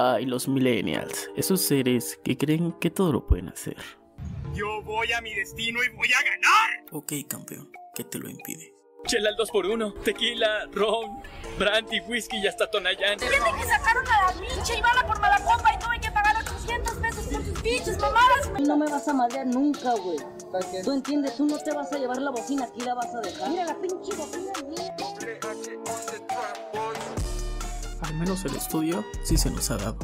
Ay, los millennials, esos seres que creen que todo lo pueden hacer. Yo voy a mi destino y voy a ganar. Ok, campeón, ¿qué te lo impide? Chela al 2x1, tequila, ron, brandy, whisky y hasta tonayán. Tiene que sacaron a la pinche y bala por mala copa y tuve que pagar 800 pesos por sus pinches mamadas. No me vas a madrear nunca, güey. Tú entiendes, tú no te vas a llevar la bocina, aquí la vas a dejar. Mira la pinche bocina mía. Al menos el estudio sí se nos ha dado.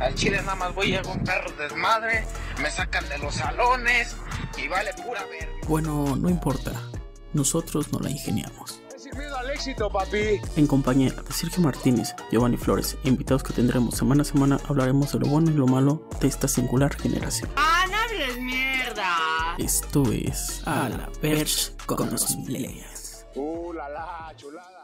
Al chile nada más voy a un perro desmadre, me sacan de los salones y vale pura verga. Bueno, no importa. Nosotros no la ingeniamos. Miedo al éxito, papi. En compañía de Sergio Martínez, Giovanni Flores e invitados que tendremos semana a semana, hablaremos de lo bueno y lo malo de esta singular generación. ¡Ah, no hables mierda! Esto es A la Perch con los millennials. Uh, la la, chulada.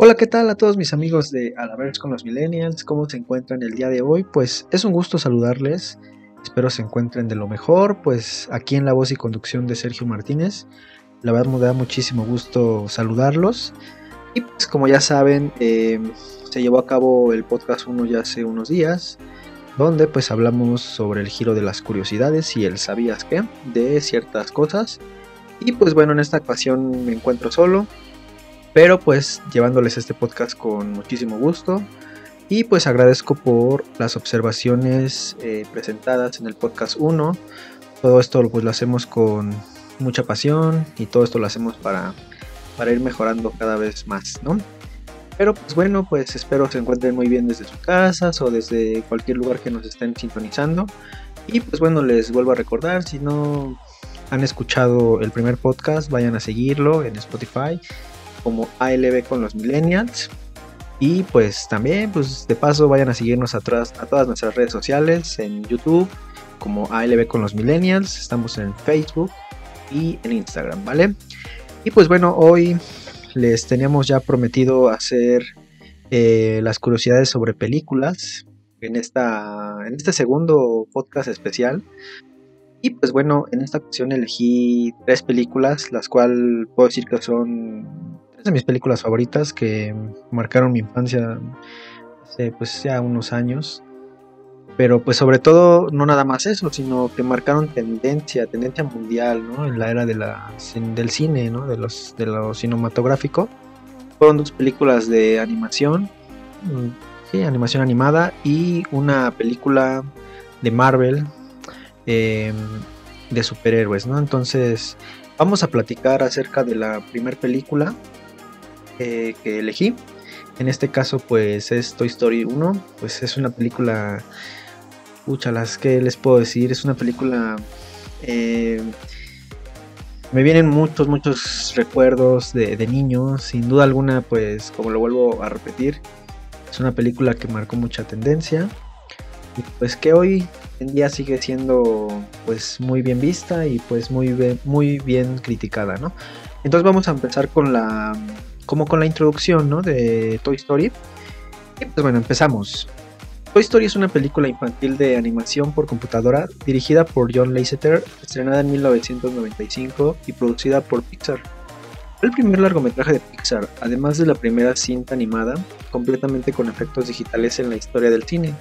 Hola, ¿qué tal a todos mis amigos de Alaverse con los Millennials? ¿Cómo se encuentran el día de hoy? Pues es un gusto saludarles. Espero se encuentren de lo mejor. Pues aquí en la voz y conducción de Sergio Martínez. La verdad me da muchísimo gusto saludarlos. Y pues como ya saben, eh, se llevó a cabo el podcast 1 ya hace unos días. Donde pues hablamos sobre el giro de las curiosidades y el sabías qué de ciertas cosas. Y pues bueno, en esta ocasión me encuentro solo pero pues llevándoles este podcast con muchísimo gusto. Y pues agradezco por las observaciones eh, presentadas en el podcast 1 todo esto pues lo hacemos con mucha pasión y todo esto lo hacemos para, para ir mejorando cada vez más ¿no? pero pues bueno pues espero se encuentren muy bien desde sus casas o desde cualquier lugar que nos estén sintonizando. Y pues bueno les vuelvo a recordar si no han escuchado el primer podcast vayan a seguirlo en Spotify como ALB con los millennials. Y pues también, pues de paso, vayan a seguirnos atrás a todas nuestras redes sociales en YouTube como ALB con los millennials. Estamos en Facebook y en Instagram, ¿vale? Y pues bueno, hoy les teníamos ya prometido hacer eh, las curiosidades sobre películas en, esta, en este segundo podcast especial. Y pues bueno, en esta ocasión elegí tres películas, las cuales puedo decir que son tres de mis películas favoritas que marcaron mi infancia hace pues ya unos años. Pero pues sobre todo no nada más eso, sino que marcaron tendencia, tendencia mundial, ¿no? En la era de la, del cine, ¿no? De, los, de lo cinematográfico. Fueron dos películas de animación, sí, animación animada, y una película de Marvel eh, de superhéroes, ¿no? Entonces vamos a platicar acerca de la primera película eh, que elegí. En este caso, pues es Toy Story 1. Pues es una película. Pucha, las que les puedo decir. Es una película. Eh, me vienen muchos, muchos recuerdos de, de niño. Sin duda alguna, pues, como lo vuelvo a repetir, es una película que marcó mucha tendencia. Y pues que hoy en día sigue siendo pues muy bien vista y pues muy bien, muy bien criticada, ¿no? Entonces vamos a empezar con la como con la introducción ¿no? de Toy Story. Y pues bueno, empezamos. Toy Story es una película infantil de animación por computadora dirigida por John Lasseter, estrenada en 1995 y producida por Pixar. Fue el primer largometraje de Pixar, además de la primera cinta animada completamente con efectos digitales en la historia del cine.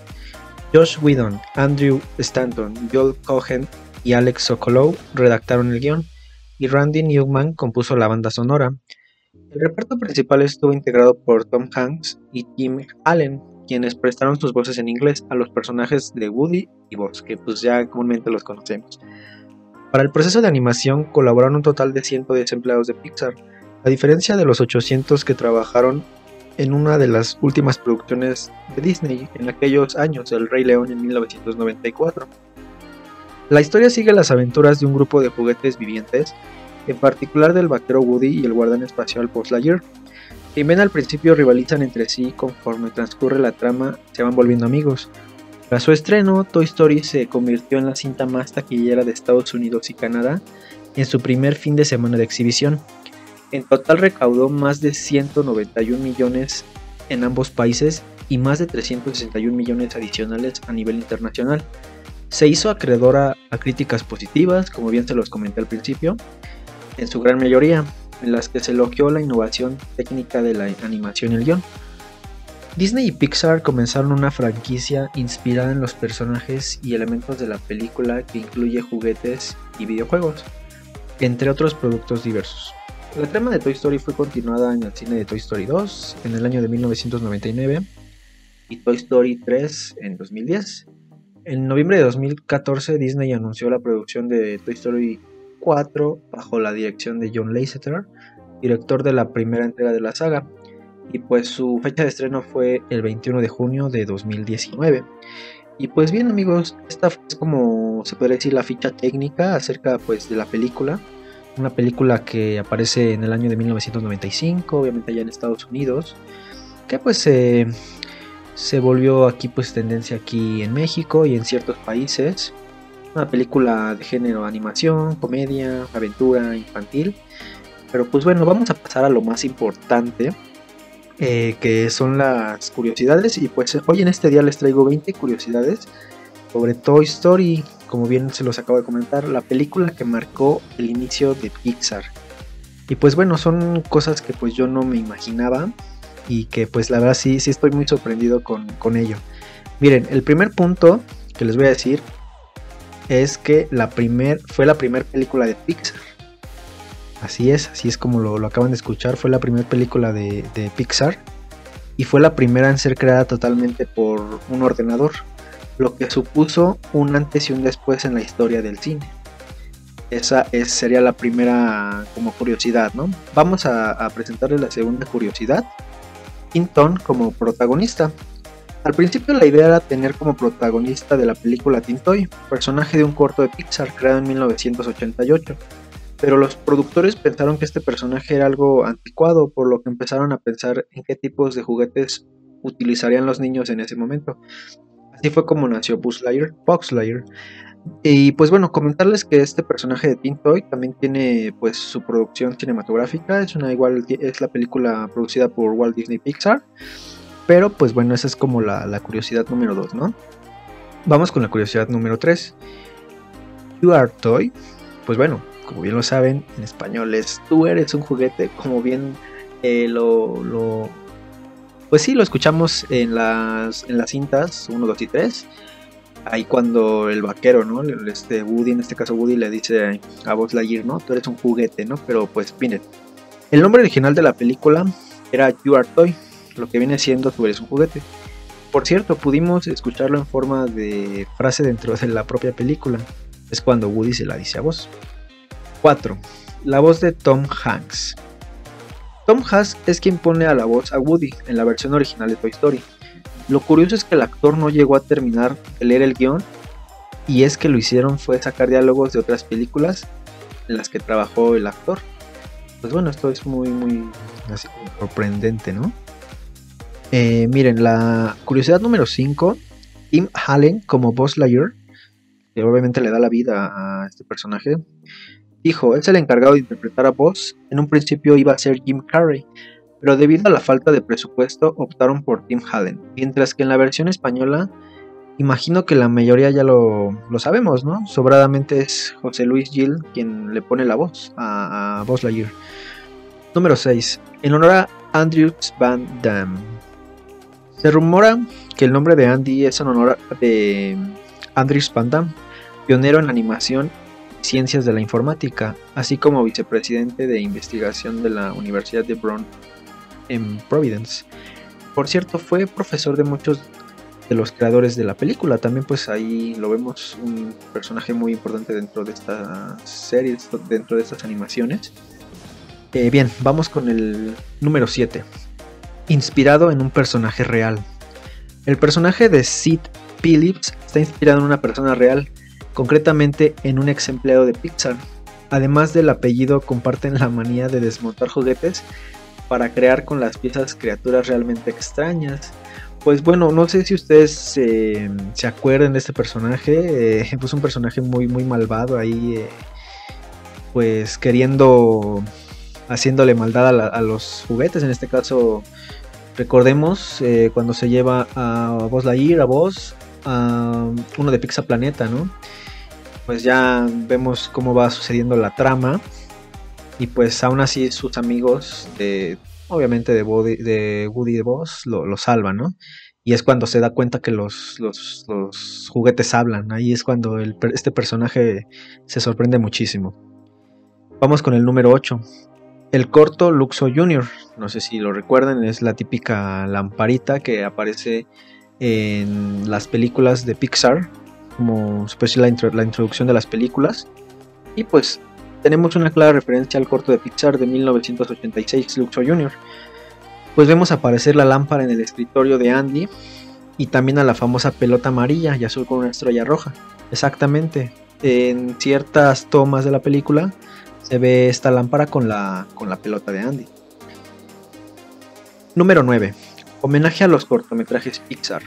Josh Whedon, Andrew Stanton, Joel Cohen y Alex Sokolow redactaron el guion, y Randy Newman compuso la banda sonora. El reparto principal estuvo integrado por Tom Hanks y Tim Allen, quienes prestaron sus voces en inglés a los personajes de Woody y Buzz, que pues ya comúnmente los conocemos. Para el proceso de animación colaboraron un total de 110 empleados de Pixar, a diferencia de los 800 que trabajaron en una de las últimas producciones de Disney en aquellos años, El Rey León en 1994. La historia sigue las aventuras de un grupo de juguetes vivientes en particular del vaquero Woody y el guardián espacial Lightyear. Si bien al principio rivalizan entre sí, conforme transcurre la trama se van volviendo amigos. Tras su estreno, Toy Story se convirtió en la cinta más taquillera de Estados Unidos y Canadá en su primer fin de semana de exhibición. En total recaudó más de 191 millones en ambos países y más de 361 millones adicionales a nivel internacional. Se hizo acreedora a críticas positivas, como bien se los comenté al principio, en su gran mayoría, en las que se elogió la innovación técnica de la animación y el guion. Disney y Pixar comenzaron una franquicia inspirada en los personajes y elementos de la película que incluye juguetes y videojuegos, entre otros productos diversos. La trama de Toy Story fue continuada en el cine de Toy Story 2 en el año de 1999 y Toy Story 3 en 2010. En noviembre de 2014 Disney anunció la producción de Toy Story 4 bajo la dirección de John Lasseter, director de la primera entrega de la saga, y pues su fecha de estreno fue el 21 de junio de 2019. Y pues bien amigos, esta es como se puede decir la ficha técnica acerca pues de la película. Una película que aparece en el año de 1995, obviamente allá en Estados Unidos. Que pues se volvió aquí pues tendencia aquí en México y en ciertos países. Una película de género animación, comedia, aventura, infantil. Pero pues bueno, vamos a pasar a lo más importante eh, que son las curiosidades. Y pues hoy en este día les traigo 20 curiosidades sobre Toy Story, como bien se los acabo de comentar, la película que marcó el inicio de Pixar. Y pues bueno, son cosas que pues yo no me imaginaba y que pues la verdad sí, sí estoy muy sorprendido con, con ello. Miren, el primer punto que les voy a decir es que la primer, fue la primera película de Pixar. Así es, así es como lo, acaban de escuchar. Fue la primera película de, Pixar y fue la primera en ser creada totalmente por un ordenador, lo que supuso un antes y un después en la historia del cine. Esa es, sería la primera como curiosidad, ¿no? Vamos a, a presentarles la segunda curiosidad. Tinton como protagonista. Al principio la idea era tener como protagonista de la película Tintoy, personaje de un corto de Pixar creado en 1988 pero los productores pensaron que este personaje era algo anticuado, por lo que empezaron a pensar en qué tipos de juguetes utilizarían los niños en ese momento. Así fue como nació Buzz Lightyear, Lightyear. Y pues bueno, comentarles que este personaje de Teen Toy también tiene pues su producción cinematográfica, es una igual es la película producida por Walt Disney Pixar. Pero pues bueno, esa es como la, la curiosidad número 2, ¿no? Vamos con la curiosidad número 3. You Are Toy. Pues bueno, como bien lo saben, en español es tú eres un juguete, como bien eh, lo, Pues sí, lo escuchamos en las, en las cintas 1, 2 y 3. Ahí cuando el vaquero, ¿no? Este Woody, en este caso Woody, le dice a Buzz Lightyear, ¿no? Tú eres un juguete, ¿no? Pero pues miren, el nombre original de la película era You Are Toy, lo que viene siendo tú eres un juguete. Por cierto, pudimos escucharlo en forma de frase dentro de la propia película. Es cuando Woody se la dice a vos. 4. La voz de Tom Hanks. Tom Hanks es quien pone a la voz a Woody en la versión original de Toy Story. Lo curioso es que el actor no llegó a terminar de leer el guion y es que lo hicieron fue sacar diálogos de otras películas en las que trabajó el actor. Pues bueno, esto es muy, muy sorprendente, ¿no? Eh, miren, la curiosidad número 5, Tim Allen como Buzz Lightyear, que obviamente le da la vida a este personaje, Dijo, es el encargado de interpretar a Buzz. En un principio iba a ser Jim Carrey, pero debido a la falta de presupuesto optaron por Tim Allen. Mientras que en la versión española, imagino que la mayoría ya lo, sabemos, ¿no? Sobradamente es José Luis Gil quien le pone la voz a, a Buzz Lightyear. Número 6. En honor a Andrews Van Damme. Se rumora que el nombre de Andy es en honor de Andrews Van Damme, pionero en animación Ciencias de la Informática, así como vicepresidente de investigación de la Universidad de Brown en Providence. Por cierto, fue profesor de muchos de los creadores de la película. También pues ahí lo vemos un personaje muy importante dentro de esta serie, dentro de estas animaciones. Eh, bien, vamos con el número 7. Inspirado en un personaje real. El personaje de Sid Phillips está inspirado en una persona real concretamente en un ex empleado de Pixar. Además del apellido, comparten la manía de desmontar juguetes para crear con las piezas criaturas realmente extrañas. Pues bueno, no sé si ustedes se acuerdan de este personaje. Eh, pues un personaje muy, muy malvado ahí. Eh, pues queriendo. Haciéndole maldad a, los juguetes. En este caso, recordemos eh, cuando se lleva a Buzz Lightyear, a Buzz, a uno de Pixar Planeta, ¿no? pues ya vemos cómo va sucediendo la trama. Y pues aún así sus amigos, de, obviamente de, Woody, de y de Buzz, lo, salvan, ¿no? Y es cuando se da cuenta que los, los, los juguetes hablan. Ahí es cuando este personaje se sorprende muchísimo. Vamos con el número 8. El corto Luxo Jr. No sé si lo recuerdan, es la típica lamparita que aparece en las películas de Pixar, como especie la, introducción de las películas. Y pues tenemos una clara referencia al corto de Pixar de 1986, Luxo Jr pues vemos aparecer la lámpara en el escritorio de Andy y también a la famosa pelota amarilla y azul con una estrella roja. Exactamente. En ciertas tomas de la película se ve esta lámpara con la, con la pelota de Andy. Número 9. Homenaje a los cortometrajes Pixar.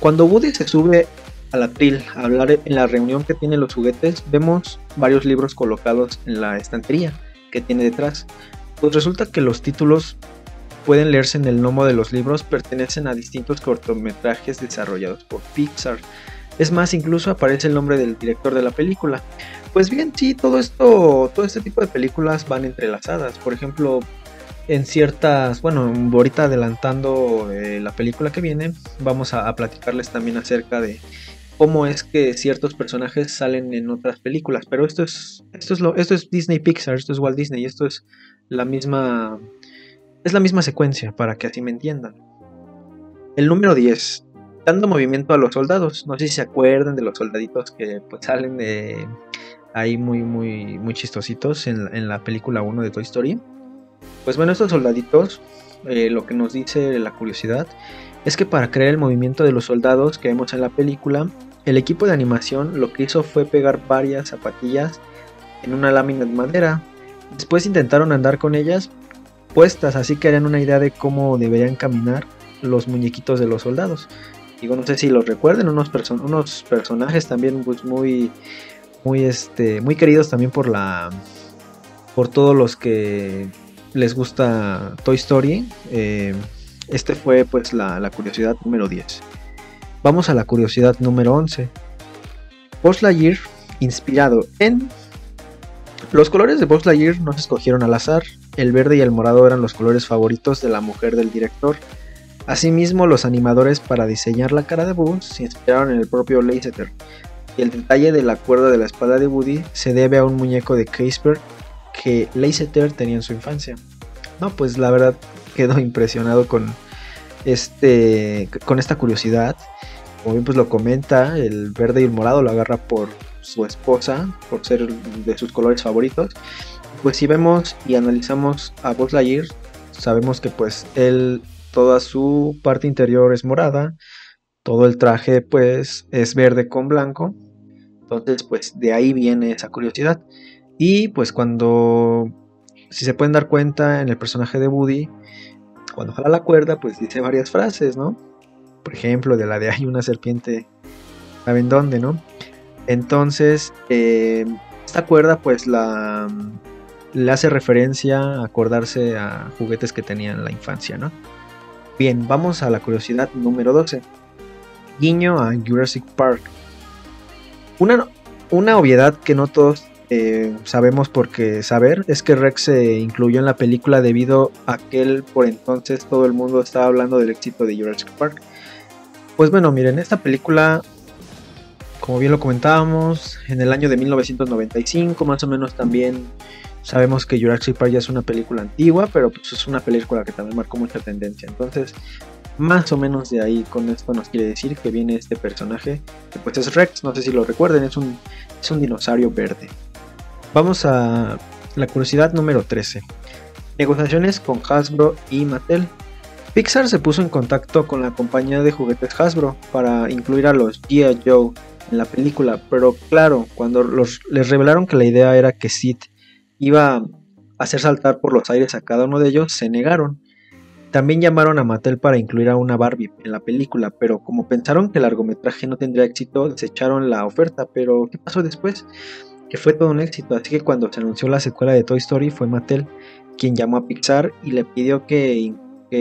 Cuando Woody se sube al atril a hablar en la reunión que tienen los juguetes, vemos varios libros colocados en la estantería que tiene detrás. Pues resulta que los títulos pueden leerse en el lomo de los libros pertenecen a distintos cortometrajes desarrollados por Pixar. Es más, incluso aparece el nombre del director de la película. Pues bien, sí, todo esto, todo este tipo de películas van entrelazadas. Por ejemplo, en ciertas, bueno, ahorita adelantando eh, la película que viene, vamos a, platicarles también acerca de cómo es que ciertos personajes salen en otras películas. Pero esto es, esto es lo, esto es Disney Pixar, esto es Walt Disney, esto es la misma es la misma secuencia, para que así me entiendan. El número 10. Dando movimiento a los soldados. No sé si se acuerdan de los soldaditos que pues, salen de ahí muy, muy, muy chistositos en, la película 1 de Toy Story. Pues bueno, estos soldaditos, eh, lo que nos dice la curiosidad, es que para crear el movimiento de los soldados que vemos en la película, el equipo de animación lo que hizo fue pegar varias zapatillas en una lámina de madera. Después intentaron andar con ellas, puestas, así que harían una idea de cómo deberían caminar los muñequitos de los soldados. Digo, no sé si los recuerden, unos, unos personajes también pues, muy, muy, este, muy queridos también por la, por todos los que les gusta Toy Story. Eh, este fue pues la, la, curiosidad número 10. Vamos a la curiosidad número 11. Buzz Lightyear, inspirado en... Los colores de Buzz Lightyear no se escogieron al azar, el verde y el morado eran los colores favoritos de la mujer del director. Asimismo, los animadores para diseñar la cara de Buzz se inspiraron en el propio Lasseter. El detalle de la cuerda de la espada de Woody se debe a un muñeco de Casper que Lasseter tenía en su infancia. No, pues la verdad quedo impresionado con este con esta curiosidad. Como bien pues lo comenta, el verde y el morado lo agarra por su esposa, por ser de sus colores favoritos pues si vemos y analizamos a Buzz sabemos que pues él, toda su parte interior es morada, todo el traje pues es verde con blanco, entonces pues de ahí viene esa curiosidad. Y pues cuando, si se pueden dar cuenta en el personaje de Woody, cuando jala la cuerda pues dice varias frases, ¿no? Por ejemplo, de la de hay una serpiente, ¿saben dónde, no? Entonces, eh, esta cuerda pues la le hace referencia a acordarse a juguetes que tenía en la infancia, ¿no? Bien, vamos a la curiosidad número 12. Guiño a Jurassic Park. Una, una obviedad que no todos eh, sabemos porque saber es que Rex se incluyó en la película debido a que por entonces todo el mundo estaba hablando del éxito de Jurassic Park. Pues bueno, miren, esta película, como bien lo comentábamos, en el año de 1995 más o menos también Sabemos que Jurassic Park ya es una película antigua, pero pues es una película que también marcó mucha tendencia. Entonces, más o menos de ahí con esto nos quiere decir que viene este personaje, que pues es Rex, no sé si lo recuerden, es un, es un dinosaurio verde. Vamos a la curiosidad número 13. Negociaciones con Hasbro y Mattel. Pixar se puso en contacto con la compañía de juguetes Hasbro para incluir a los G.I. Joe en la película, pero claro, cuando los, les revelaron que la idea era que Sid iba a hacer saltar por los aires a cada uno de ellos, se negaron. También llamaron a Mattel para incluir a una Barbie en la película, pero como pensaron que el largometraje no tendría éxito, desecharon la oferta. Pero, ¿qué pasó después? Que fue todo un éxito, así que cuando se anunció la secuela de Toy Story fue Mattel quien llamó a Pixar y le pidió que,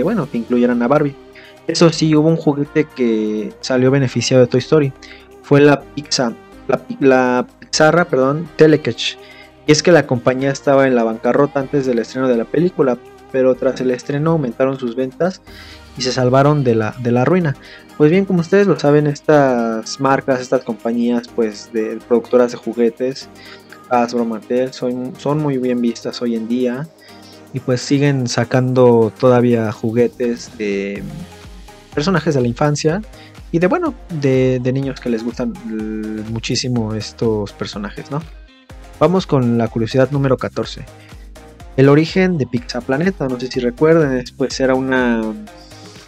bueno, que incluyeran a Barbie. Eso sí, hubo un juguete que salió beneficiado de Toy Story. Fue la pizza, la, la pizarra, perdón, Telecatch Y es que la compañía estaba en la bancarrota antes del estreno de la película, pero tras el estreno aumentaron sus ventas y se salvaron de la, de la ruina. Pues bien, como ustedes lo saben, estas marcas, estas compañías pues de productoras de juguetes, Hasbro, Mattel, son, son muy bien vistas hoy en día y pues siguen sacando todavía juguetes de personajes de la infancia y de bueno, de, de niños que les gustan muchísimo estos personajes, ¿no? Vamos con la curiosidad número 14. El origen de Pizza Planeta, no sé si recuerden, pues era una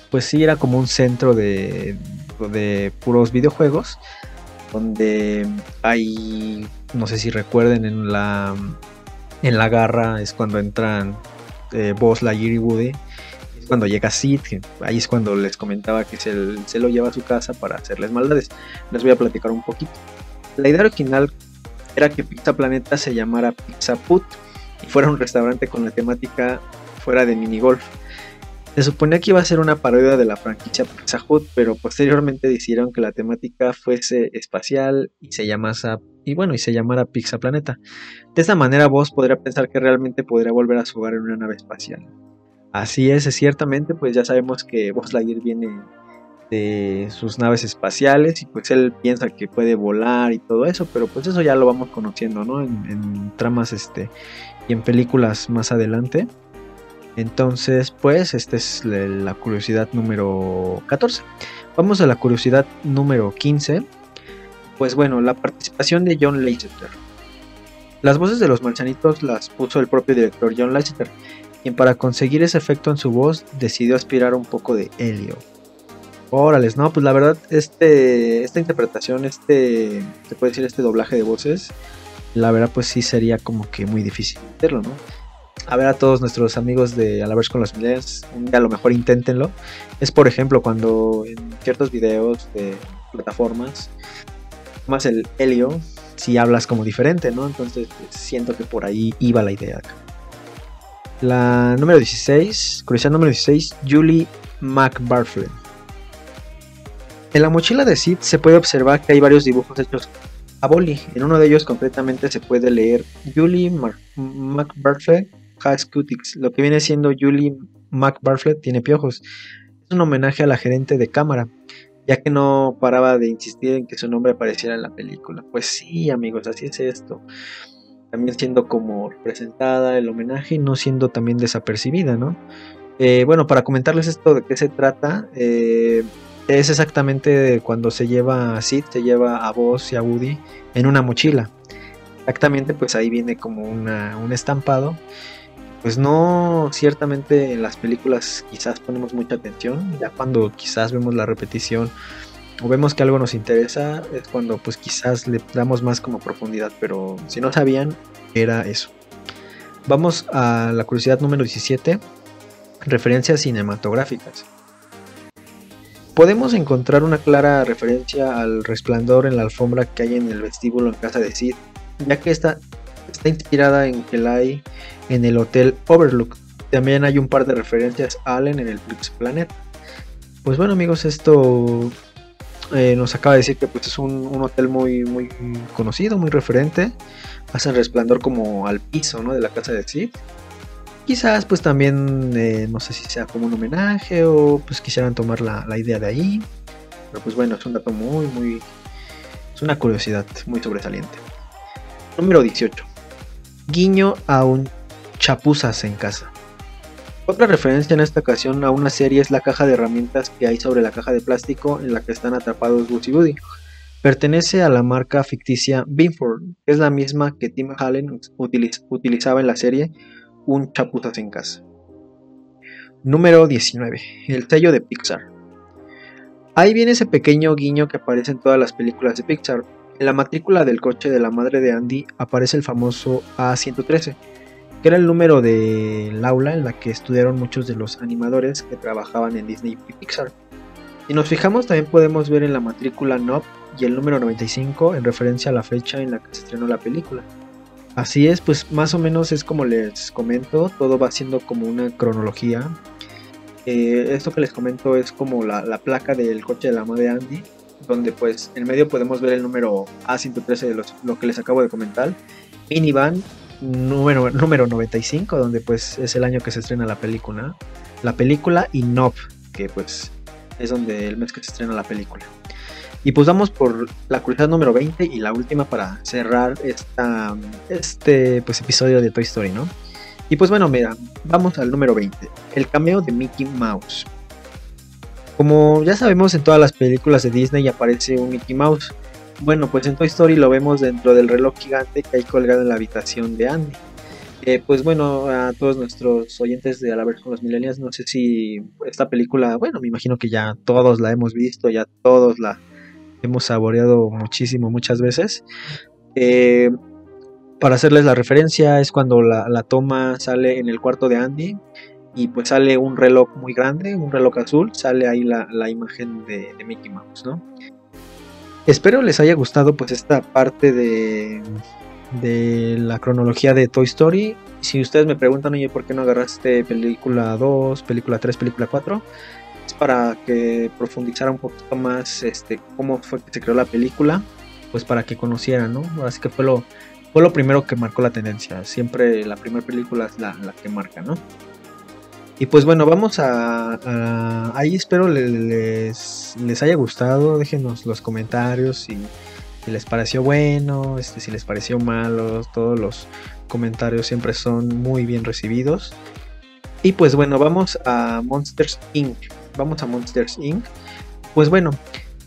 pues sí era como un centro de, de puros videojuegos donde hay no sé si recuerden en la en la garra es cuando entran eh, Boss Lightyear y Woody es cuando llega Sid ahí es cuando les comentaba que se, se, lo lleva a su casa para hacerles maldades. Les voy a platicar un poquito. La idea original era que Pizza Planeta se llamara Pizza Put y fuera un restaurante con la temática fuera de minigolf se suponía que iba a ser una parodia de la franquicia Pizza Hut, pero posteriormente decidieron que la temática fuese espacial y se llamase y bueno, y se llamara Pizza Planeta. De esta manera vos podría pensar que realmente podría volver a su hogar en una nave espacial. Así es, ciertamente, pues ya sabemos que Buzz Lightyear viene de sus naves espaciales y pues él piensa que puede volar y todo eso, pero pues eso ya lo vamos conociendo, ¿no? En, en tramas este y en películas más adelante. Entonces, pues, esta es la curiosidad número 14. Vamos a la curiosidad número 15. Pues bueno, la participación de John Lasseter. Las voces de los marcianitos las puso el propio director John Lasseter, quien para conseguir ese efecto en su voz decidió aspirar un poco de helio. Órales, no, pues la verdad, este, esta interpretación, este, se puede decir, este doblaje de voces, la verdad, pues sí sería como que muy difícil hacerlo, ¿no? a ver a todos nuestros amigos de A con los millennials, un día a lo mejor inténtenlo. Es por ejemplo cuando en ciertos videos de plataformas más el helio, si hablas como diferente, ¿no? Entonces pues, siento que por ahí iba la idea acá. La número 16, curiosidad número 16, Julie McBarfley. En la mochila de Sid se puede observar que hay varios dibujos hechos a boli. En uno de ellos concretamente se puede leer Julie McBarfley Cutics, lo que viene siendo Julie McBarflett tiene piojos. Es un homenaje a la gerente de cámara, ya que no paraba de insistir en que su nombre apareciera en la película. Pues sí, amigos, así es esto. También siendo como representada el homenaje y no siendo también desapercibida, ¿no? Eh, bueno, para comentarles esto de qué se trata, eh, es exactamente cuando se lleva a Sid, se lleva a Buzz y a Woody en una mochila. Exactamente, pues ahí viene como un estampado pues no, ciertamente en las películas quizás ponemos mucha atención, ya cuando quizás vemos la repetición o vemos que algo nos interesa, es cuando pues quizás le damos más como profundidad, pero si no sabían, era eso. Vamos a la curiosidad número 17, referencias cinematográficas. Podemos encontrar una clara referencia al resplandor en la alfombra que hay en el vestíbulo en casa de Sid, ya que esta está inspirada en Kelai en el Hotel Overlook. También hay un par de referencias a Allen en el Blitz Planet. Pues bueno amigos, esto eh, nos acaba de decir que pues, es un, hotel muy, muy conocido, muy referente. Hacen resplandor como al piso ¿no? de la casa de Sid. Quizás pues también eh, no sé si sea como un homenaje o pues quisieran tomar la, la idea de ahí. Pero pues bueno, es un dato muy, muy... Es una curiosidad muy sobresaliente. Número 18. Guiño a un chapuzas en casa. Otra referencia en esta ocasión a una serie es la caja de herramientas que hay sobre la caja de plástico en la que están atrapados Buzz y Woody. Pertenece a la marca ficticia Binford, que es la misma que Tim Allen utilizaba en la serie Un chapuzas en casa. Número 19. El sello de Pixar. Ahí viene ese pequeño guiño que aparece en todas las películas de Pixar. En la matrícula del coche de la madre de Andy aparece el famoso A113, que era el número del aula en la que estudiaron muchos de los animadores que trabajaban en Disney y Pixar. Si nos fijamos también podemos ver en la matrícula NOP y el número 95 en referencia a la fecha en la que se estrenó la película. Así es, pues más o menos es como les comento, todo va siendo como una cronología. Eh, esto que les comento es como la, placa del coche de la madre Andy, donde pues en medio podemos ver el número A113 de lo que les acabo de comentar, minivan número, número 95, donde pues es el año que se estrena la película. La película y Nob, que pues es donde el mes que se estrena la película. Y pues vamos por la curiosidad número 20 y la última para cerrar esta, este pues, episodio de Toy Story, ¿no? Y pues bueno, mira, vamos al número 20, el cameo de Mickey Mouse. Como ya sabemos en todas las películas de Disney aparece un Mickey Mouse. Bueno, pues en Toy Story lo vemos dentro del reloj gigante que hay colgado en la habitación de Andy. Eh, pues bueno, a todos nuestros oyentes de A la con los millennials, no sé si esta película, bueno, me imagino que ya todos la hemos visto, ya todos la hemos saboreado muchísimo, muchas veces. Eh, para hacerles la referencia, es cuando la, toma sale en el cuarto de Andy y pues sale un reloj muy grande, un reloj azul, sale ahí la, imagen de, Mickey Mouse. Espero les haya gustado pues esta parte de, de la cronología de Toy Story. Si ustedes me preguntan, oye, ¿por qué no agarraste película 2, película 3, película 4? Para que profundizara un poquito más este, cómo fue que se creó la película, pues para que conocieran, ¿no? Así que fue lo, fue lo primero que marcó la tendencia. Siempre la primera película es la, la que marca, ¿no? Y pues bueno, vamos a... ahí espero les, les haya gustado. Déjenos los comentarios si, si, les pareció bueno, este, si les pareció malo. Todos los comentarios siempre son muy bien recibidos. Y pues bueno, vamos a Monsters Inc. Vamos a Monsters Inc. Pues bueno,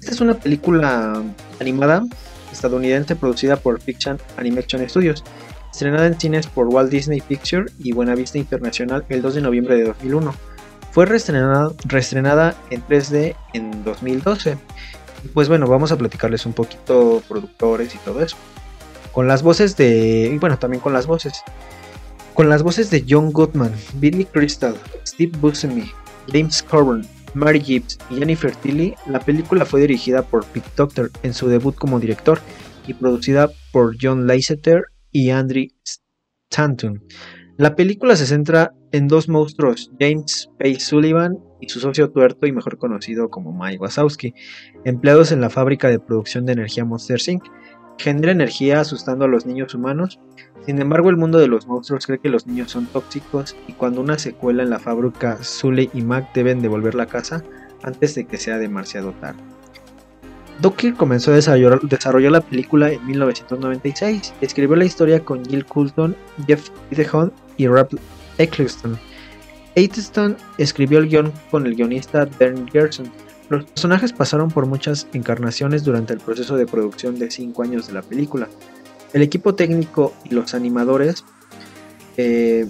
esta es una película animada estadounidense producida por Fiction Animation Studios estrenada en cines por Walt Disney Pictures y Buena Vista Internacional el 2 de noviembre de 2001. Fue reestrenada, reestrenada en 3D en 2012. pues bueno, vamos a platicarles un poquito productores y todo eso. Con las voces de... y bueno, también con las voces. Con las voces de John Goodman, Billy Crystal, Steve Buscemi, James Coburn, Mary Gibbs y Jennifer Tilly, la película fue dirigida por Pete Doctor en su debut como director y producida por John Lasseter y Andrew Stanton. La película se centra en dos monstruos, James Page Sullivan y su socio tuerto y mejor conocido como Mike Wazowski, empleados en la fábrica de producción de energía Monster Inc. Genera energía asustando a los niños humanos. Sin embargo, el mundo de los monstruos cree que los niños son tóxicos y cuando una secuela en la fábrica, Sully y Mac deben devolver la casa antes de que sea demasiado tarde. Docker comenzó a desarrollar, la película en 1996. Escribió la historia con Jill Coulton, Jeff Hunt y Rob Eccleston. Eccleston escribió el guion con el guionista Ben Gerson. Los personajes pasaron por muchas encarnaciones durante el proceso de producción de 5 años de la película. El equipo técnico y los animadores eh,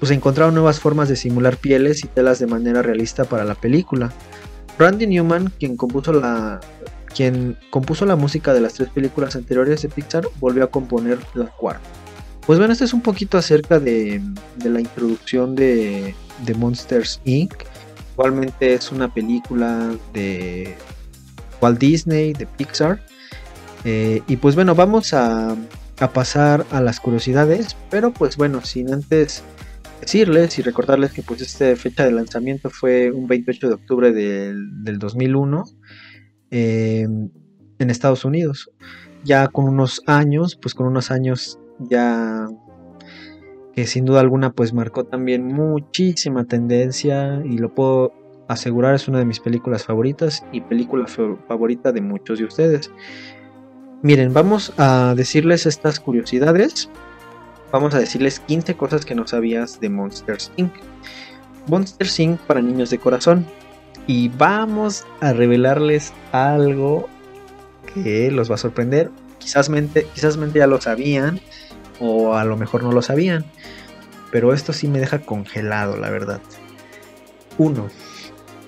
pues encontraron nuevas formas de simular pieles y telas de manera realista para la película. Randy Newman, quien compuso la, quien compuso la música de las tres películas anteriores de Pixar, volvió a componer la cuarta. Pues bueno, este es un poquito acerca de, la introducción de, Monsters Inc. Igualmente es una película de Walt Disney, de Pixar. Eh, y pues bueno, vamos a, pasar a las curiosidades. Pero pues bueno, sin antes decirles y recordarles que pues esta fecha de lanzamiento fue un 28 de octubre del, del 2001 Em, en Estados Unidos. Ya con unos años, pues con unos años ya que sin duda alguna pues marcó también muchísima tendencia y lo puedo asegurar es una de mis películas favoritas y película favorita de muchos de ustedes. Miren, vamos a decirles estas curiosidades. Vamos a decirles 15 cosas que no sabías de Monsters Inc. Monsters Inc. para niños de corazón y vamos a revelarles algo que los va a sorprender. Quizás mente, quizás mente ya lo sabían o a lo mejor no lo sabían, pero esto sí me deja congelado, la verdad. 1.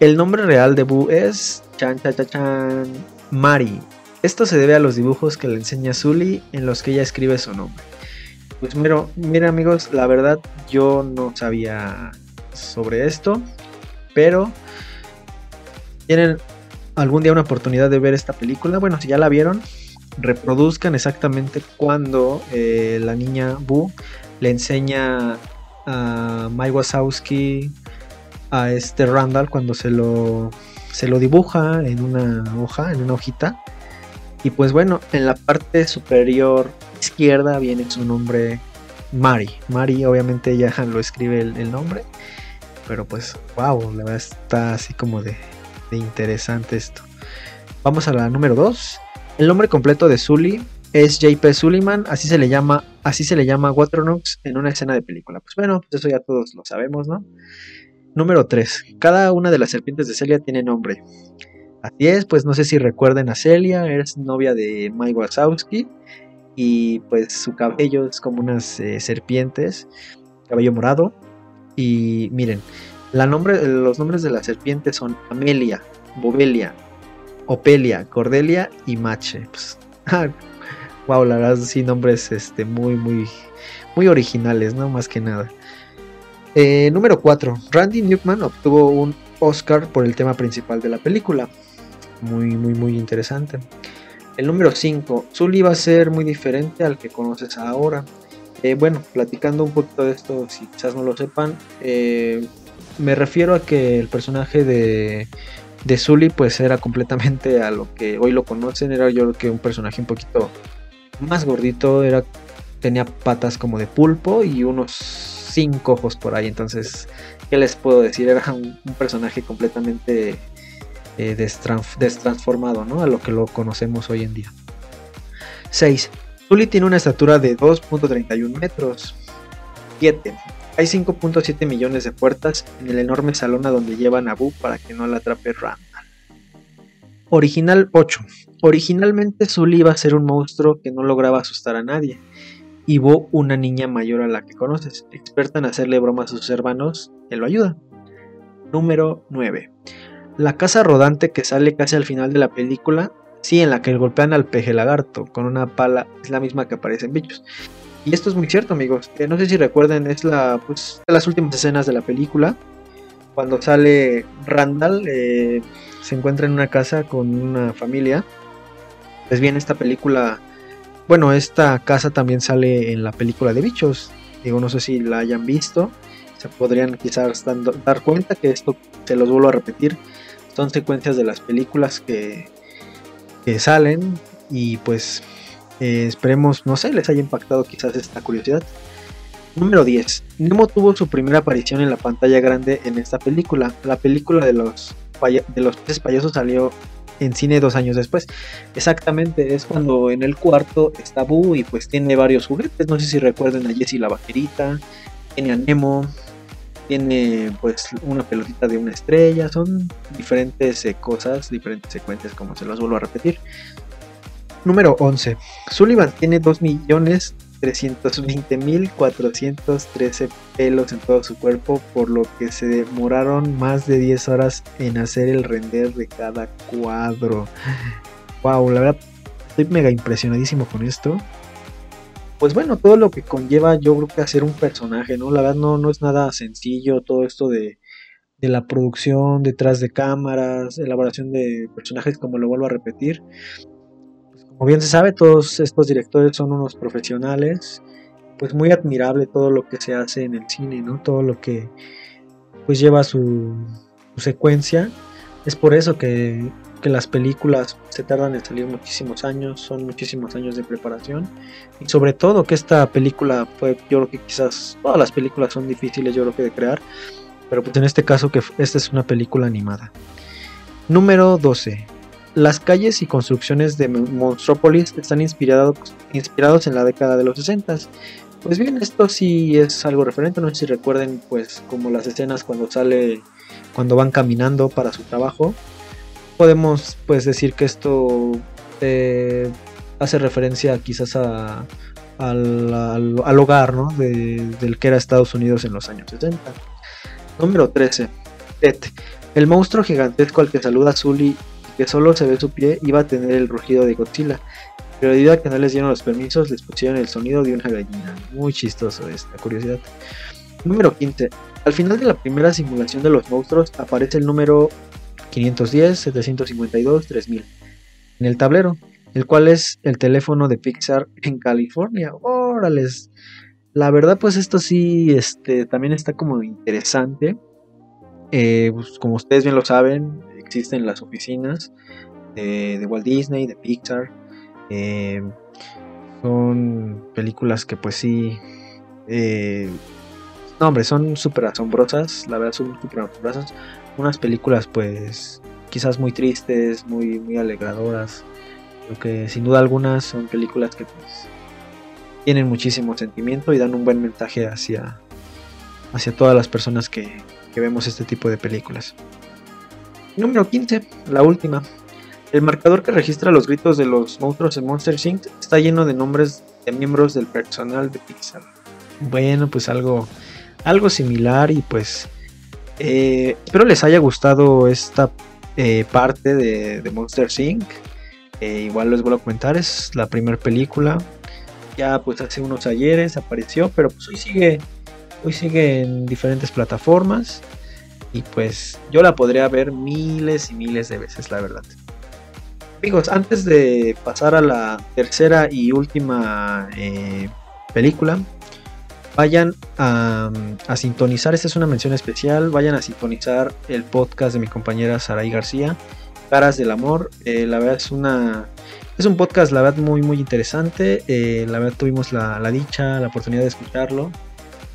El nombre real de Boo es chan chan chan Mari. Esto se debe a los dibujos que le enseña Zully en los que ella escribe su nombre. Pues mira, mira amigos, la verdad yo no sabía sobre esto, pero tienen algún día una oportunidad de ver esta película, bueno, si ya la vieron, reproduzcan exactamente cuando eh, la niña Boo le enseña a Mike Wazowski a este Randall cuando se lo, se lo dibuja en una hoja, en una hojita. Y pues bueno, en la parte superior izquierda viene su nombre Mari. Mari, obviamente ella lo escribe el, nombre. Pero pues, wow, la verdad está así como de, interesante esto. Vamos a la número 2. El nombre completo de Sully es JP Sullivan, así se le llama, así se le llama en una escena de película. Pues bueno, pues eso ya todos lo sabemos, ¿no? Número 3. Cada una de las serpientes de Celia tiene nombre. Así es, pues no sé si recuerden a Celia, es novia de Mike Wazowski y pues su cabello es como unas eh, serpientes, cabello morado. Y miren, la nombre, los nombres de las serpientes son Amelia, Bobelia, Opelia, Cordelia y Mache. Pues, wow, la verdad sí nombres este, muy, muy, muy originales, ¿no? Más que nada. Eh, número 4. Randy Newman obtuvo un Oscar por el tema principal de la película. Muy, muy, muy interesante. El número 5. Sully va a ser muy diferente al que conoces ahora. Eh, bueno, platicando un poquito de esto, si quizás no lo sepan, eh, me refiero a que el personaje de, de Sully pues era completamente a lo que hoy lo conocen, era yo creo que un personaje un poquito más gordito, era, tenía patas como de pulpo y unos cinco ojos por ahí, entonces, ¿qué les puedo decir? Era un, un personaje completamente eh, destransformado ¿no? a lo que lo conocemos hoy en día. 6. Sully tiene una estatura de 2.31 metros. 7. Hay 5.7 millones de puertas en el enorme salón a donde llevan a Boo para que no la atrape Randall. Original 8. Originalmente Sully iba a ser un monstruo que no lograba asustar a nadie. Y Bo una niña mayor a la que conoces, experta en hacerle bromas a sus hermanos, que lo ayuda. Número 9. La casa rodante que sale casi al final de la película Sí, en la que golpean al peje lagarto con una pala, es la misma que aparece en Bichos. Y esto es muy cierto, amigos. Eh, no sé si recuerden, es la, pues, de las últimas escenas de la película. Cuando sale Randall, eh, se encuentra en una casa con una familia. Pues bien, esta película, bueno, esta casa también sale en la película de Bichos. Digo, no sé si la hayan visto. Se podrían quizás dar cuenta que esto, se los vuelvo a repetir, son secuencias de las películas que, que salen y pues eh, esperemos, no sé, les haya impactado quizás esta curiosidad. Número 10. Nemo tuvo su primera aparición en la pantalla grande en esta película. La película de los, de los peces payasos salió en cine dos años después. Exactamente, es cuando en el cuarto está Boo y pues tiene varios juguetes. No sé si recuerden a Jessie la vaquerita, tiene a Nemo, tiene pues una pelotita de una estrella, son diferentes eh, cosas, diferentes secuencias como se las vuelvo a repetir. Número 11. Sullivan tiene 2.320.413 pelos en todo su cuerpo, por lo que se demoraron más de 10 horas en hacer el render de cada cuadro. Wow, la verdad estoy mega impresionadísimo con esto pues bueno, todo lo que conlleva yo creo que hacer un personaje, ¿no? La verdad no, no es nada sencillo todo esto de, de la producción, detrás de cámaras, elaboración de personajes, como lo vuelvo a repetir. Pues como bien se sabe, todos estos directores son unos profesionales, pues muy admirable todo lo que se hace en el cine, ¿no? Todo lo que pues lleva su, su secuencia. Es por eso que que las películas se tardan en salir muchísimos años, son muchísimos años de preparación y sobre todo que esta película fue, yo creo que quizás todas las películas son difíciles yo creo que de crear, pero pues en este caso que esta es una película animada. Número 12. Las calles y construcciones de Monstropolis están inspirados, inspirados en la década de los 60. Pues bien, esto sí es algo referente, no sé si recuerden pues como las escenas cuando sale, cuando van caminando para su trabajo, podemos pues decir que esto eh, hace referencia quizás a, al, hogar ¿no? del que era Estados Unidos en los años 60. Número 13. Ted. El monstruo gigantesco al que saluda Zully y que solo se ve su pie iba a tener el rugido de Godzilla. Pero debido a que no les dieron los permisos, les pusieron el sonido de una gallina. Muy chistoso esta curiosidad. Número 15. Al final de la primera simulación de los monstruos aparece el número 510, 752, 3000 en el tablero, el cual es el teléfono de Pixar en California. Órales. La verdad, pues esto sí, este, también está como interesante. Eh, pues, como ustedes bien lo saben, existen las oficinas de, Walt Disney, de Pixar. Eh, son películas que pues sí Eh, no, hombre, son súper asombrosas, la verdad son súper asombrosas. Unas películas pues quizás muy tristes, muy, muy alegradoras. Lo que sin duda algunas son películas que pues tienen muchísimo sentimiento y dan un buen mensaje hacia, hacia todas las personas que, que vemos este tipo de películas. Número 15, la última. El marcador que registra los gritos de los monstruos en Monster Inc. está lleno de nombres de miembros del personal de Pixar. Bueno, pues algo, algo similar y pues eh, espero les haya gustado esta eh, parte de, de Monster Inc. Eh, igual les vuelvo a comentar, es la primera película. Ya pues hace unos ayeres apareció, pero pues hoy sigue, hoy sigue en diferentes plataformas. Y pues yo la podría ver miles y miles de veces, la verdad. Amigos, antes de pasar a la tercera y última película, vayan a, sintonizar, esta es una mención especial, vayan a sintonizar el podcast de mi compañera Saray García, Caras del Amor. Eh, la verdad es una... Es un podcast, la verdad, muy, muy interesante. Eh, la verdad, tuvimos la, la, dicha, la oportunidad de escucharlo.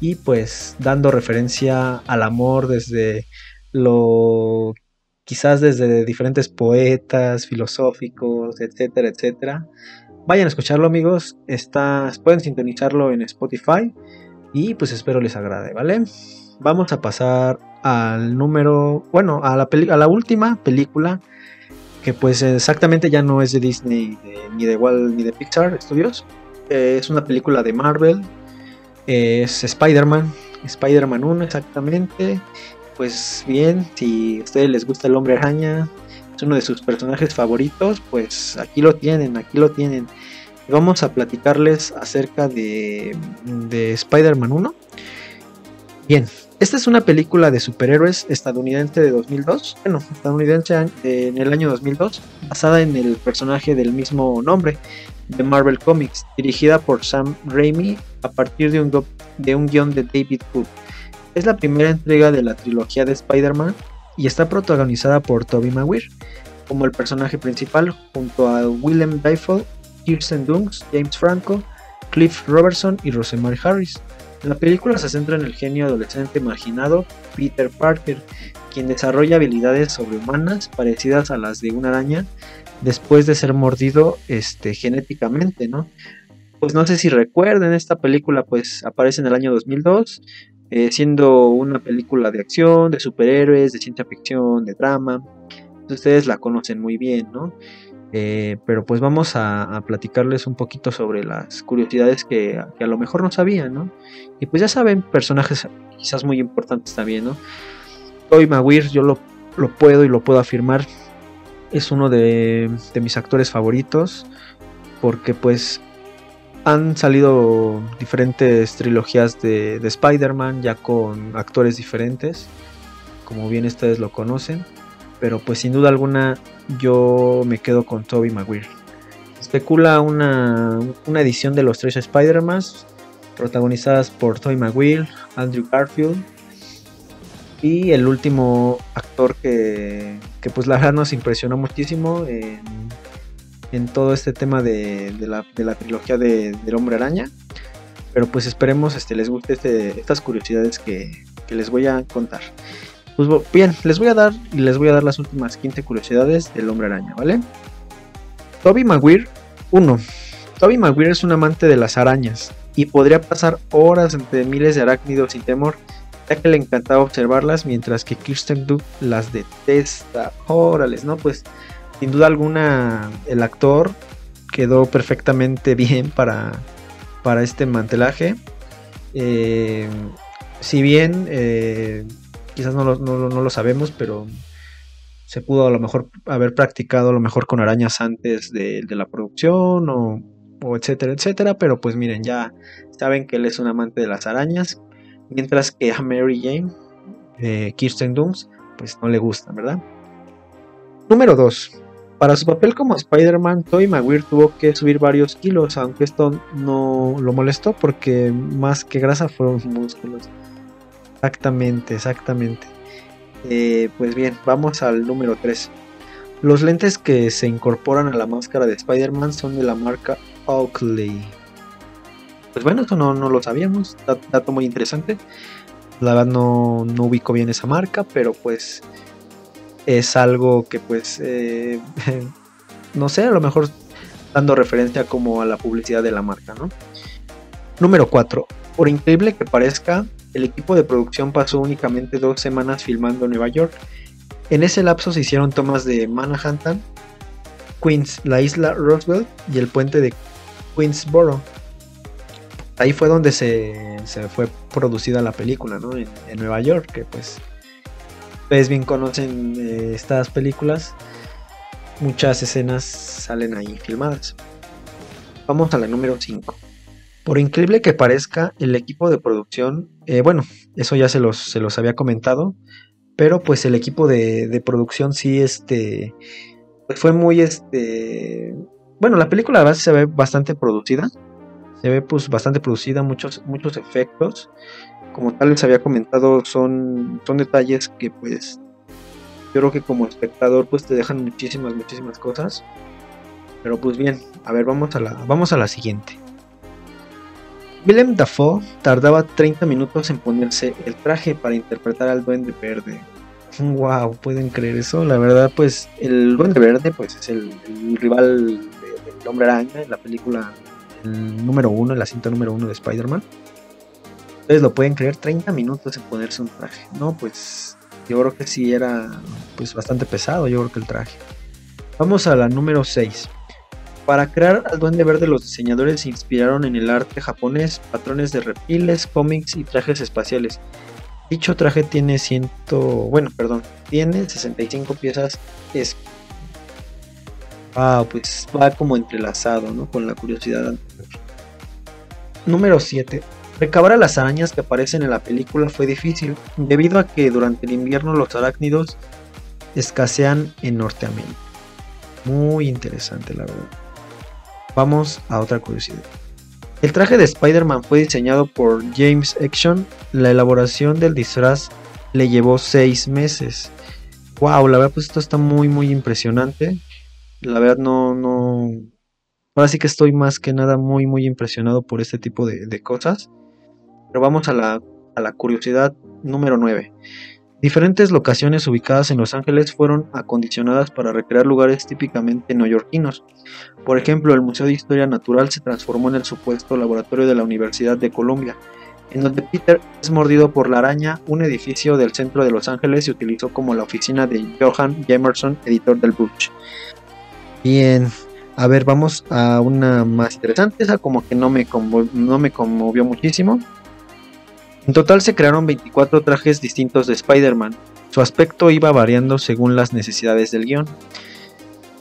Y pues dando referencia al amor desde lo... Quizás desde diferentes poetas, filosóficos, etcétera, etcétera. Vayan a escucharlo, amigos. Está, pueden sintonizarlo en Spotify. Y pues espero les agrade, ¿vale? Vamos a pasar al número, bueno, a la, a la última película que pues exactamente ya no es de Disney ni de Walt ni de Pixar Studios. Eh, es una película de Marvel. Es Spider-Man. Spider-Man 1 exactamente. Pues bien, si a ustedes les gusta el hombre araña, es uno de sus personajes favoritos, pues aquí lo tienen, aquí lo tienen. Vamos a platicarles acerca de, de Spider-Man 1. Bien, esta es una película de superhéroes estadounidense de 2002, bueno, estadounidense en el año 2002, basada en el personaje del mismo nombre de Marvel Comics, dirigida por Sam Raimi a partir de un, de un guion de David Cook. Es la primera entrega de la trilogía de Spider-Man y está protagonizada por Tobey Maguire como el personaje principal junto a Willem Dafoe, Kirsten Dunst, James Franco, Cliff Robertson y Rosemary Harris. La película se centra en el genio adolescente marginado Peter Parker, quien desarrolla habilidades sobrehumanas parecidas a las de una araña después de ser mordido este, genéticamente, ¿no? Pues no sé si recuerden, esta película pues aparece en el año 2002, eh, siendo una película de acción, de superhéroes, de ciencia ficción, de drama. Ustedes la conocen muy bien, ¿no? Eh, pero pues vamos a, platicarles un poquito sobre las curiosidades que, a lo mejor no sabían, ¿no? Y pues ya saben, personajes quizás muy importantes también, ¿no? Tobey Maguire, yo lo, lo, puedo y lo puedo afirmar, es uno de, de mis actores favoritos, porque pues han salido diferentes trilogías de, de Spider-Man ya con actores diferentes, como bien ustedes lo conocen pero pues sin duda alguna yo me quedo con Toby Maguire. Especula una, una edición de los tres Spider-Man protagonizadas por Toby Maguire, Andrew Garfield y el último actor que, que pues la verdad nos impresionó muchísimo en, todo este tema de, de, la, de la, trilogía de, del hombre araña. Pero pues esperemos este, les guste este, estas curiosidades que, que les voy a contar. Pues bien, les voy a dar y les voy a dar las últimas 15 curiosidades del hombre araña, ¿vale? Toby Maguire 1. Toby Maguire es un amante de las arañas y podría pasar horas entre miles de arácnidos sin temor, ya que le encantaba observarlas mientras que Kirsten Dunst las detesta. Órales, ¿no? Pues sin duda alguna el actor quedó perfectamente bien para, para este mantelaje. Eh, si bien eh, quizás no lo, sabemos, pero se pudo a lo mejor haber practicado a lo mejor con arañas antes de, la producción o, etcétera, etcétera, pero pues miren, ya saben que él es un amante de las arañas, mientras que a Mary Jane, eh, Kirsten Dunst, pues no le gusta, ¿verdad? Número 2. Para su papel como Spider-Man, Tobey Maguire tuvo que subir varios kilos, aunque esto no lo molestó porque más que grasa fueron músculos. Exactamente, exactamente. Eh, pues bien, vamos al número 3. Los lentes que se incorporan a la máscara de Spider-Man son de la marca Oakley. pues bueno, eso no, no lo sabíamos, dato muy interesante. La verdad no, no ubico bien esa marca, pero pues es algo que pues eh, no sé, a lo mejor dando referencia como a la publicidad de la marca, ¿no? Número 4. Por increíble que parezca, el equipo de producción pasó únicamente dos semanas filmando en Nueva York. En ese lapso se hicieron tomas de Manhattan, Queens, la isla Roosevelt y el puente de Queensboro. Ahí fue donde se, fue producida la película, ¿no? En, Nueva York, que pues ustedes bien conocen eh, estas películas. Muchas escenas salen ahí filmadas. Vamos a la número 5. Por increíble que parezca, el equipo de producción, eh, bueno, eso ya se los, se los había comentado, pero pues el equipo de, producción sí, este, pues fue muy, este, bueno, la película la verdad se ve bastante producida, se ve pues bastante producida, muchos, muchos efectos, como tal les había comentado, son, son detalles que pues yo creo que como espectador pues te dejan muchísimas, muchísimas cosas, pero pues bien, a ver, vamos a la, vamos a la siguiente. Willem Dafoe tardaba 30 minutos en ponerse el traje para interpretar al Duende Verde. Wow, pueden creer eso. La verdad, pues el Duende Verde, pues es el, rival del Hombre Araña en la película número uno, en la cinta número uno de Spider-Man. Ustedes lo pueden creer, 30 minutos en ponerse un traje. No, pues yo creo que sí era pues bastante pesado, yo creo que el traje. Vamos a la número 6. Para crear al Duende Verde los diseñadores se inspiraron en el arte japonés, patrones de reptiles, cómics y trajes espaciales. Dicho traje tiene ciento, bueno, perdón, tiene 65 piezas. Es, ah, pues va como entrelazado, ¿no? Con la curiosidad anterior. Número 7. Recabar a las arañas que aparecen en la película fue difícil, debido a que durante el invierno los arácnidos escasean en Norteamérica. Muy interesante, la verdad. Vamos a otra curiosidad. El traje de Spider-Man fue diseñado por James Action. La elaboración del disfraz le llevó 6 meses. Wow, la verdad pues esto está muy muy impresionante. La verdad no, no... Ahora sí que estoy más que nada muy muy impresionado por este tipo de, cosas. Pero vamos a la, a la curiosidad número 9. Diferentes locaciones ubicadas en Los Ángeles fueron acondicionadas para recrear lugares típicamente neoyorquinos. Por ejemplo, el Museo de Historia Natural se transformó en el supuesto laboratorio de la Universidad de Columbia, en donde Peter es mordido por la araña, un edificio del centro de Los Ángeles se utilizó como la oficina de Johan Jamerson, editor del Bruch. Bien, a ver, vamos a una más interesante, esa como que no me, no me conmovió muchísimo. En total se crearon 24 trajes distintos de Spider-Man. Su aspecto iba variando según las necesidades del guion.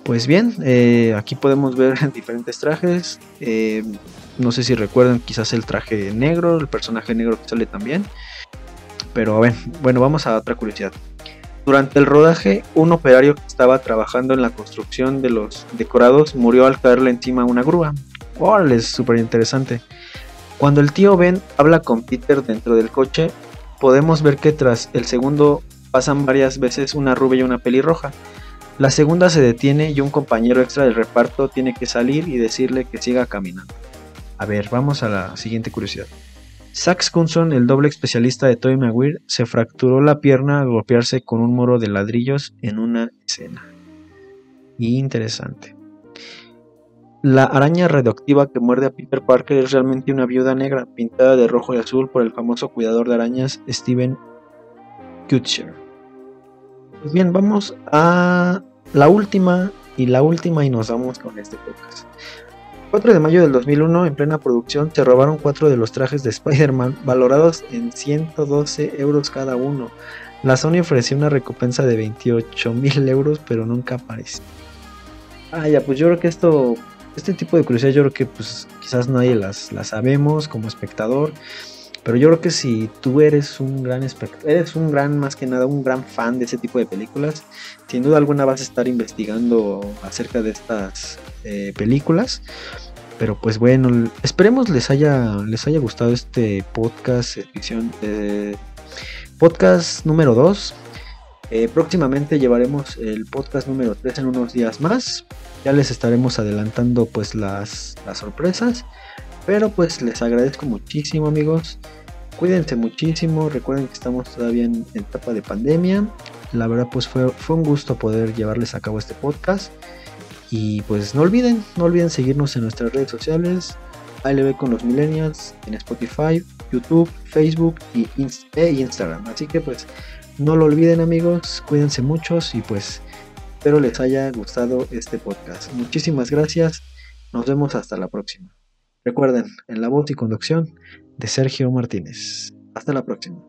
Pues bien, eh, aquí podemos ver diferentes trajes. Eh, no sé si recuerdan quizás el traje negro, el personaje negro que sale también. Pero a ver, bueno, vamos a otra curiosidad. Durante el rodaje, un operario que estaba trabajando en la construcción de los decorados murió al caerle encima una grúa. ¡Órale! es súper interesante. Cuando el tío Ben habla con Peter dentro del coche, podemos ver que tras el segundo pasan varias veces una rubia y una pelirroja. La segunda se detiene y un compañero extra del reparto tiene que salir y decirle que siga caminando. A ver, vamos a la siguiente curiosidad. Sax Kunson, el doble especialista de Toy Maguire, se fracturó la pierna al golpearse con un muro de ladrillos en una escena. Interesante. La araña radioactiva que muerde a Peter Parker es realmente una viuda negra pintada de rojo y azul por el famoso cuidador de arañas Steven Kutcher. Pues bien, vamos a la última y la última y nos vamos con este podcast. 4 de mayo del 2001, en plena producción, se robaron cuatro de los trajes de Spider-Man, valorados en 112 euros cada uno. La Sony ofreció una recompensa de 28 mil euros, pero nunca apareció. Ah, ya, pues yo creo que esto este tipo de curiosidades yo creo que pues quizás nadie las, las sabemos como espectador. Pero yo creo que si tú eres un gran espectador, eres un gran, más que nada, un gran fan de ese tipo de películas, sin duda alguna vas a estar investigando acerca de estas eh, películas. Pero pues bueno, esperemos les haya, les haya gustado este podcast, edición, eh, podcast número 2. Eh, próximamente llevaremos el podcast número 3 en unos días más. Ya les estaremos adelantando pues las, sorpresas. Pero pues les agradezco muchísimo amigos. Cuídense muchísimo. Recuerden que estamos todavía en etapa de pandemia. La verdad pues fue, fue un gusto poder llevarles a cabo este podcast. Y pues no olviden, no olviden seguirnos en nuestras redes sociales. ALB con los millennials en Spotify, YouTube, Facebook y e Instagram. Así que pues no lo olviden amigos, cuídense muchos y pues espero les haya gustado este podcast. Muchísimas gracias, nos vemos hasta la próxima. Recuerden, en la voz y conducción de Sergio Martínez. Hasta la próxima.